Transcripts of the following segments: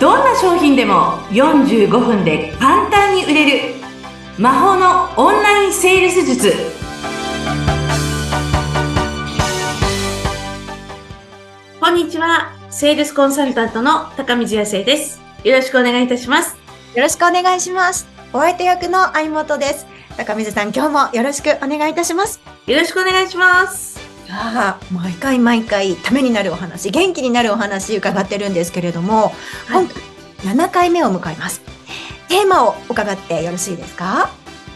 どんな商品でも45分で簡単に売れる魔法のオンラインセールス術。こんにちは。セールスコンサルタントの高見康生です。よろしくお願いいたします。よろしくお願いします。お相手役の相本です。高水さん今日もよろしくお願いいたします。よろしくお願いしますああ毎回毎回ためになるお話元気になるお話伺ってるんですけれども、はい、今回7回目を迎えます。テーマを伺ってよろしいですか？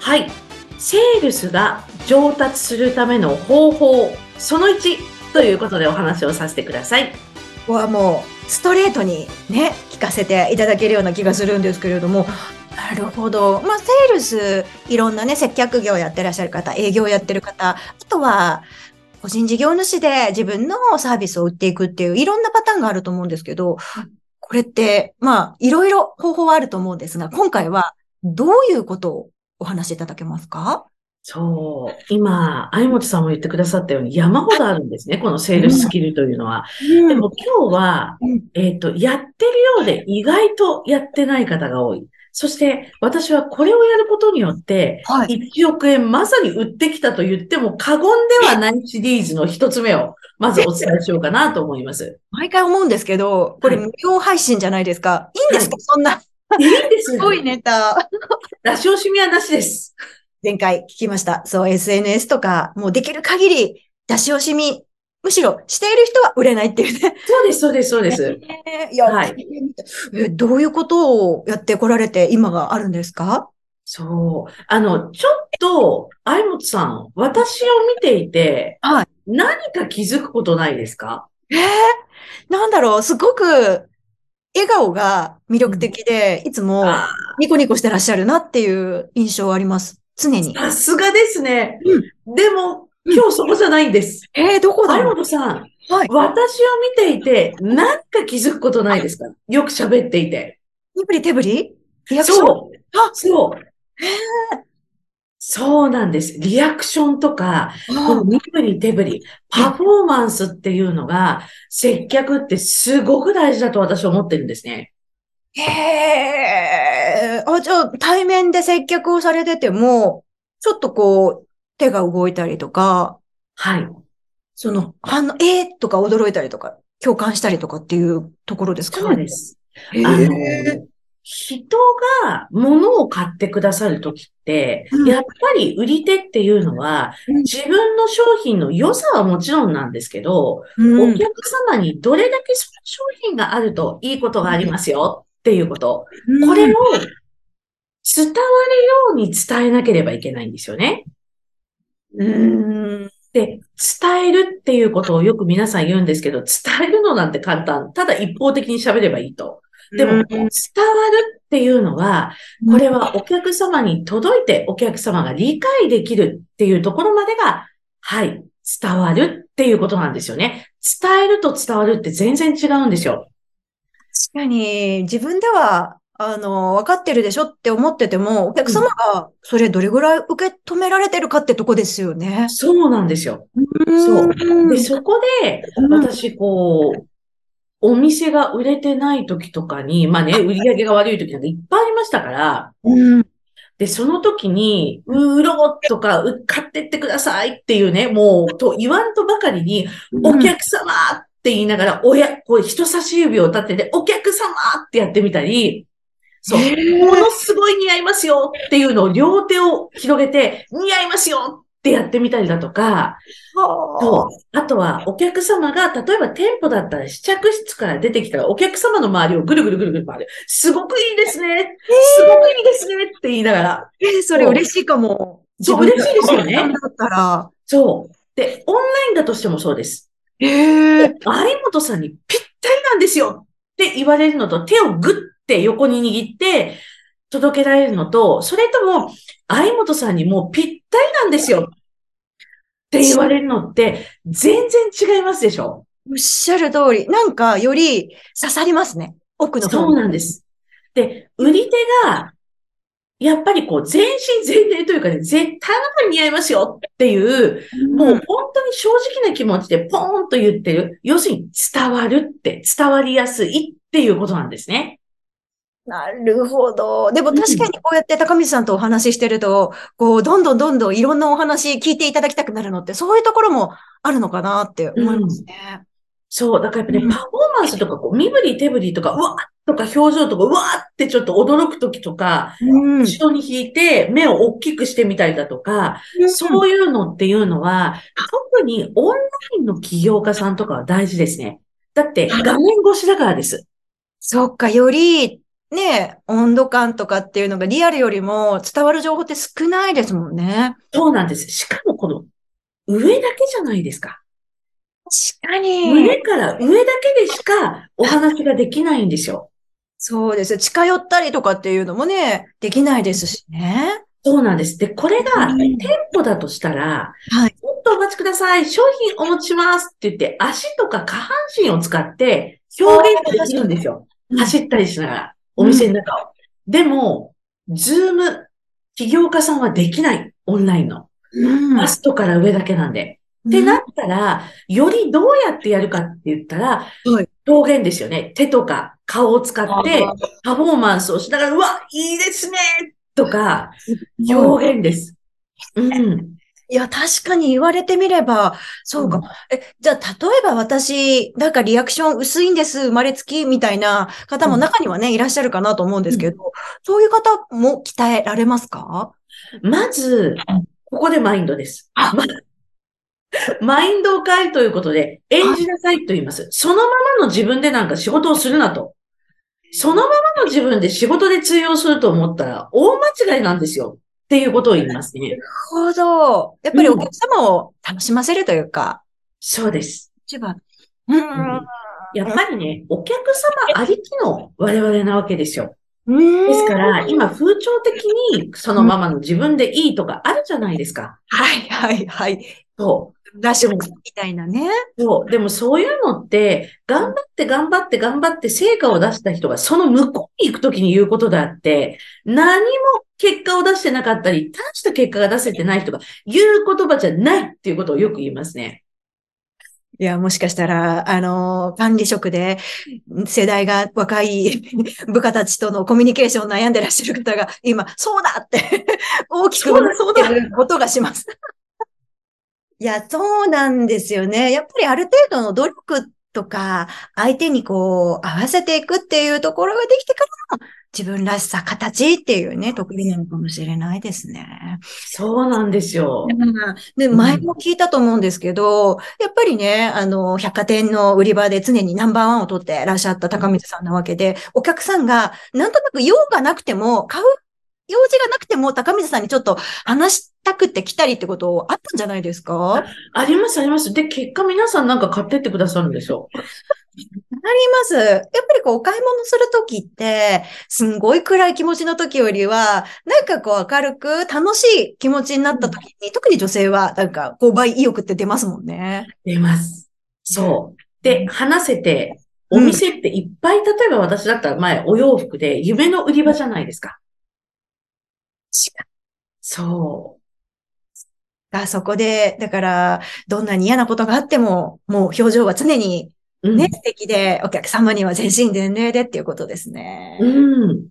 はい。セールスが上達するための方法その1ということでお話をさせてください。ここはもうストレートにね聞かせていただけるような気がするんですけれどもなるほど。まあ、セールス、いろんなね、接客業やってらっしゃる方、営業やってる方、あとは、個人事業主で自分のサービスを売っていくっていういろんなパターンがあると思うんですけど、これって、まあ、いろいろ方法はあると思うんですが、今回はどういうことをお話しいただけますか？そう。今、相本さんも言ってくださったように山ほどあるんですね。このセールススキルというのは。うん、でも今日は、えっ、ー、と、やってるようで意外とやってない方が多い。そして私はこれをやることによって、1億円まさに売ってきたと言っても過言ではないシリーズの一つ目を、まずお伝えしようかなと思います。毎回思うんですけど、これ無料配信じゃないですか。いいんですか、はい、そんな？いいんです。すごいネタ。出し惜しみはなしです。前回聞きました。そう、SNS とか、もうできる限り出し惜しみむしろ、している人は売れないっていうね。そうです、そうです、そうです。えー、いや、はい、え、どういうことをやってこられて今があるんですか？そう。あの、ちょっと、相本さん、私を見ていて、はい。何か気づくことないですか？えー、なんだろう、すごく、笑顔が魅力的で、うん、いつもニコニコしてらっしゃるなっていう印象あります。常に。さすがですね。うん、でも、今日そこじゃないんです。えー、どこだ？有本さん、はい、私を見ていて、何か気づくことないですか？よく喋っていて。身振り手振り？そう。あ、そう。えー、そうなんです。リアクションとか、この身振り手振り、パフォーマンスっていうのが、接客ってすごく大事だと私は思ってるんですね。へえ。あ、じゃあ、対面で接客をされてても、ちょっとこう、手が動いたりとか、はい。その、反応、えー、とか驚いたりとか、共感したりとかっていうところですか？ね。そうです。あの、人が物を買ってくださるときって、うん、やっぱり売り手っていうのは、うん、自分の商品の良さはもちろんなんですけど、うん、お客様にどれだけその商品があるといいことがありますよっていうこと。これを伝わるように伝えなければいけないんですよね。うん。で、伝えるっていうことをよく皆さん言うんですけど、伝えるのなんて簡単。ただ一方的に喋ればいいと。でも、伝わるっていうのは、これはお客様に届いてお客様が理解できるっていうところまでが、はい、伝わるっていうことなんですよね。伝えると伝わるって全然違うんですよ。確かに、自分ではあの、分かってるでしょって思ってても、お客様がそれどれぐらい受け止められてるかってとこですよね。そうなんですよ。そう。で、そこで、私、こう、お店が売れてない時とかに、まあね、売り上げが悪い時なんていっぱいありましたから、うん、で、その時に、売ろうとか、買ってってくださいっていうね、もう、と言わんとばかりに、お客様って言いながら、親、こう人差し指を立てて、お客様ってやってみたり、そう。ものすごい似合いますよっていうのを両手を広げて、似合いますよってやってみたりだとか、そう。あとは、お客様が、例えば店舗だったら試着室から出てきたら、お客様の周りをぐるぐるぐるぐる回る。すごくいいですね。すごくいいですねって言いながら。えー、それ嬉しいかも。そう、嬉しいですよね。だったら。そう。で、オンラインだとしてもそうです。ええー。相本さんにぴったりなんですよって言われるのと、手をぐっって横に握って届けられるのと、それとも、相本さんにもうぴったりなんですよって言われるのって、全然違いますでしょおっしゃる通り。なんか、より刺さりますね。奥の方そうなんです。で、売り手が、やっぱりこう、全身全霊というかね、絶対あなたに似合いますよっていう、うん、もう本当に正直な気持ちでポーンと言ってる。要するに伝わるって、伝わりやすいっていうことなんですね。なるほど。でも確かにこうやって高水さんとお話ししてると、こう、どんどんどんどんいろんなお話聞いていただきたくなるのって、そういうところもあるのかなって思いますね。そう、だからやっぱね、うんパフォーマンスとか、こう、身振り手振りとか、うわっとか表情とか、うわーってちょっと驚くときとか、うん。後ろに引いて目を大きくしてみたりだとか、そういうのっていうのは、特にオンラインの起業家さんとかは大事ですね。だって画面越しだからです。そっか、より、ね、温度感とかっていうのがリアルよりも伝わる情報って少ないですもんね。そうなんです。しかもこの上だけじゃないですか。確かに。上から上だけでしかお話ができないんですよ。そうです。近寄ったりとかっていうのもね、できないですしね。そうなんです。で、これがうん店舗だとしたら、はい。ちょっとお待ちください。商品お持ちしますって言って、足とか下半身を使って表現ができるんですよ。走ったりしながら、お店の中を。でも、ズーム、起業家さんはできない。オンラインの。うん。バストから上だけなんで。ってなったら、よりどうやってやるかって言ったら、はい表現ですよね。手とか顔を使ってパフォーマンスをしながら、うわ、いいですねとか、表表現です。うん。いや、確かに言われてみれば、そうか。うんえ、じゃあ、例えば私、なんかリアクション薄いんです、生まれつき、みたいな方もうん中にはね、いらっしゃるかなと思うんですけど、そういう方も鍛えられますか？まずうん、ここでマインドです。あまマインドを変えるということで、演じなさいと言います。そのままの自分でなんか仕事をするなと。そのままの自分で仕事で通用すると思ったら大間違いなんですよ。っていうことを言いますね。なるほど。やっぱりお客様を楽しませるというか、そうです。一番。うん。やっぱりね、お客様ありきの我々なわけですよ。うんですから、今風潮的にそのままの自分でいいとかあるじゃないですか。はい、はい、はい。そう。ラッシュみたいなね。そう。でもそういうのって、頑張って頑張って頑張って成果を出した人がその向こうに行くときに言うことであって、何も結果を出してなかったり、大した結果が出せてない人が言う言葉じゃないっていうことをよく言いますね。いや、もしかしたら、あの、管理職で世代が若い部下たちとのコミュニケーションを悩んでらっしゃる方が今、そうだって大きくなってることがします。いや、そうなんですよね。やっぱりある程度の努力とか、相手にこう、合わせていくっていうところができてから、自分らしさ、形っていうね、得意なのかもしれないですね。そうなんですよ。で、うん前も聞いたと思うんですけど、やっぱりね、あの、百貨店の売り場で常にナンバーワンを取ってらっしゃった高水さんなわけで、お客さんが、なんとなく用がなくても、買う用事がなくても、高水さんにちょっと話したくって来たりってことあったんじゃないですか？ありますあります。で、結果皆さんなんか買ってってくださるんですよ。あります。やっぱりこう、お買い物するときって、すんごい暗い気持ちのときよりは、なんかこう、明るく楽しい気持ちになったときに、特に女性は、なんか、購買意欲って出ますもんね。出ます。そう。で、話せて、お店っていっぱい、例えば私だったら前お洋服で夢の売り場じゃないですか。そあそこで、だから、どんなに嫌なことがあっても、もう表情は常にう。うん。ね、素敵で、お客様には全身全霊でっていうことですね。うん。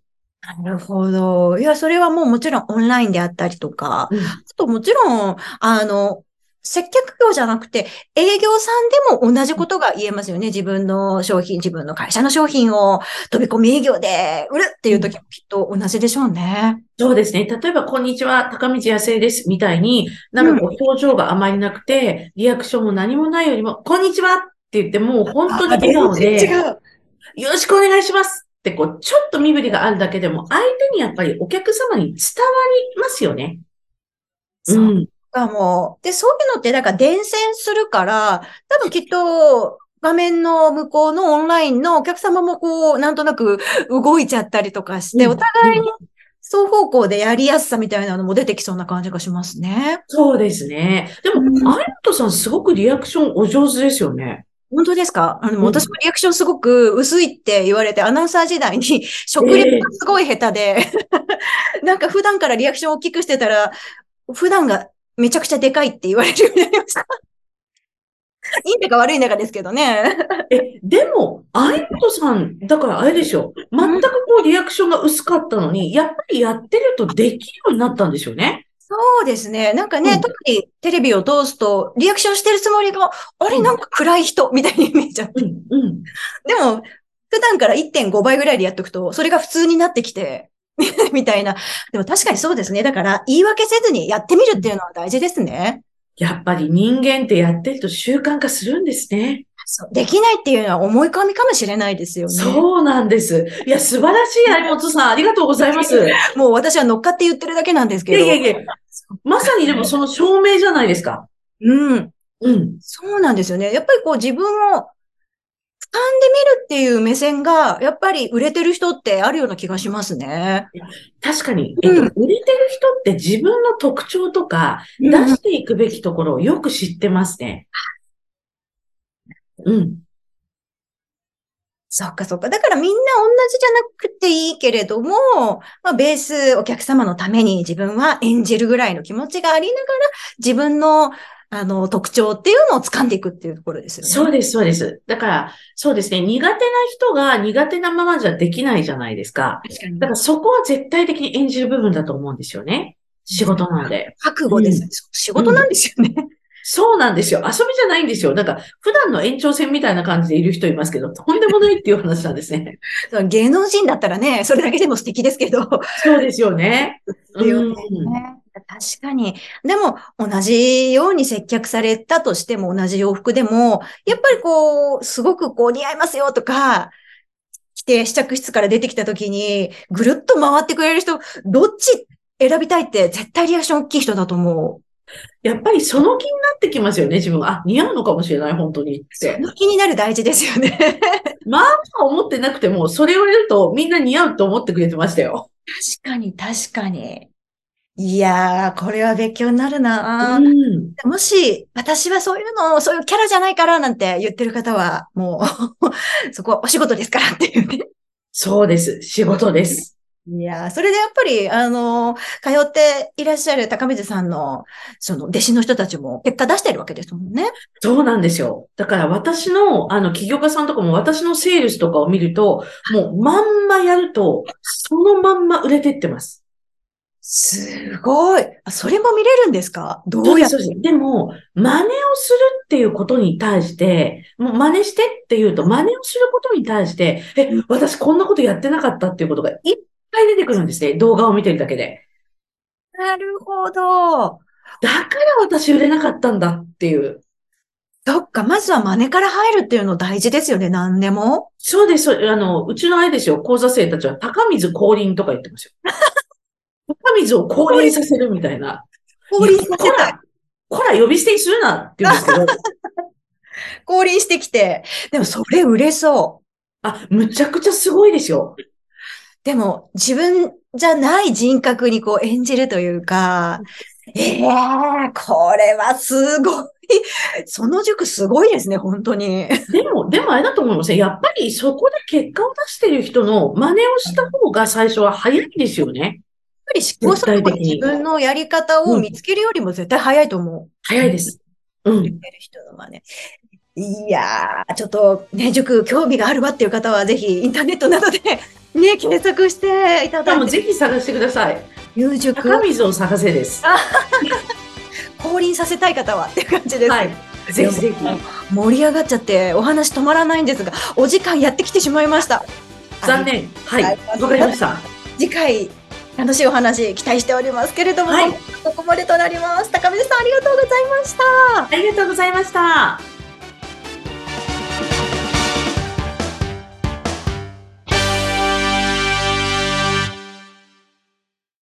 なるほど。いや、それはもうもちろんオンラインであったりとか、うんあともちろん、あの、接客業じゃなくて、営業さんでも同じことが言えますよね。自分の商品、自分の会社の商品を飛び込み営業で売るっていう時もきっと同じでしょうね。そうですね。例えば、こんにちは、高道野生です、みたいに、なんかこう、表情があまりなくて、リアクションも何もないよりも、こんにちはって言って、もう本当に笑顔で。よろしくお願いしますって、こう、ちょっと身振りがあるだけでも、相手にやっぱりお客様に伝わりますよね。そううん。かも。で、そういうのって、なんか伝染するから、多分きっと、画面の向こうのオンラインのお客様もこう、なんとなく動いちゃったりとかして、うんお互いに双方向でやりやすさみたいなのも出てきそうな感じがしますね。そうですね。でうんも、アイトさんすごくリアクションお上手ですよね。本当ですか？あの、うん私もリアクションすごく薄いって言われて、アナウンサー時代に食レポがすごい下手で、なんか普段からリアクション大きくしてたら、普段がめちゃくちゃでかいって言われるようになりました。いいんだか悪いんだかですけどね。え、でも、アイトさん、だからあれでしょ。全くこもリアクションが薄かったのに、やっぱりやってるとできるようになったんですよね。そうですね。なんかね、うん特にテレビを通すと、リアクションしてるつもりが、あれ、なんか暗い人みたいに見えちゃう。うん、うん。でも、普段から1.5倍ぐらいでやっとくと、それが普通になってきて、みたいな。でも確かにそうですね。だから、言い訳せずにやってみるっていうのは大事ですね。やっぱり人間ってやってると習慣化するんですね。そうできないっていうのは思い込みかもしれないですよね。そうなんです。いや、素晴らしい、有本さん。ありがとうございます。いもう私は乗っかって言ってるだけなんですけど。やいやいや、まさにでもその証明じゃないですか。うん。うん。そうなんですよね。やっぱりこう自分を俯瞰で見るっていう目線が、やっぱり売れてる人ってあるような気がしますね。確かに、えっと、うん売れてる人って自分の特徴とか、出していくべきところをよく知ってますね。うん。そっかそっか。だからみんな同じじゃなくていいけれども、まあベースお客様のために自分は演じるぐらいの気持ちがありながら、自分のあの特徴っていうのを掴んでいくっていうところですよね。そうです、そうです。だから、そうですね。苦手な人が苦手なままじゃできないじゃないですか。確かにだからそこは絶対的に演じる部分だと思うんですよね。仕事なんで。覚悟です、うん仕事なんですよね。そうなんですよ。遊びじゃないんですよ。なんか、普段の延長線みたいな感じでいる人いますけど、とんでもないっていう話なんですね。芸能人だったらね、それだけでも素敵ですけど。そうですよね。ですよねうん確かに。でも、同じように接客されたとしても、同じ洋服でも、やっぱりこう、すごくこう、似合いますよとか、着て試着室から出てきた時に、ぐるっと回ってくれる人、どっち選びたいって絶対リアクション大きい人だと思う。やっぱりその気になってきますよね、自分は。あ、似合うのかもしれない、本当にってそ。の気になる大事ですよね。まあ思ってなくても、それを言うとみんな似合うと思ってくれてましたよ。確かに、確かに。いやー、これは勉強になるな、うん。もし、私はそういうの、そういうキャラじゃないからなんて言ってる方は、もう、そこはお仕事ですからっていうね。そうです。仕事です。いやー、それでやっぱり、あの、通っていらっしゃる高水さんの、その、弟子の人たちも結果出してるわけですもんね。そうなんですよ。だから私の、あの、起業家さんとかも私のセールスとかを見ると、もうまんまやると、そのまんま売れてってます。すごい。あそれも見れるんですか？どそうやって？でも、真似をするっていうことに対して、もう真似してって言うと、真似をすることに対して、え、私こんなことやってなかったっていうことがいっぱい出てくるんですね。動画を見てるだけで。なるほど。だから私売れなかったんだっていう。そっか、まずは真似から入るっていうの大事ですよね、何でも。そうです、あの、うちのあれですよ、講座生たちは高水降臨とか言ってますよ。高水を降臨させるみたいな。降臨させたい。こら、呼び捨てにするなって言うんですけど、降臨してきて。でもそれ売れそう。あ、むちゃくちゃすごいですよ。でも、自分じゃない人格にこう演じるというか、ええこれはすごい。その塾すごいですね、本当に。やっでも、でもあれだと思いますね。やっぱりそこで結果を出してる人の真似をした方が最初は早いですよね。ぱり試行錯誤絶対的に自分のやり方を見つけるよりも絶対早いと思う。早いです。うん。る人の真似。いやー、ちょっとね、塾興味があるわっていう方はぜひインターネットなどでね、検索していただいて、ぜひ探してください。入塾高水を探せです。降臨させたい方はっていう感じです。はい。ぜひぜひ。盛り上がっちゃってお話止まらないんですが、お時間やってきてしまいました。残念。はい。はいわかりました。次回、楽しいお話期待しておりますけれども、はいここまでとなります。高水さんありがとうございました。ありがとうございました。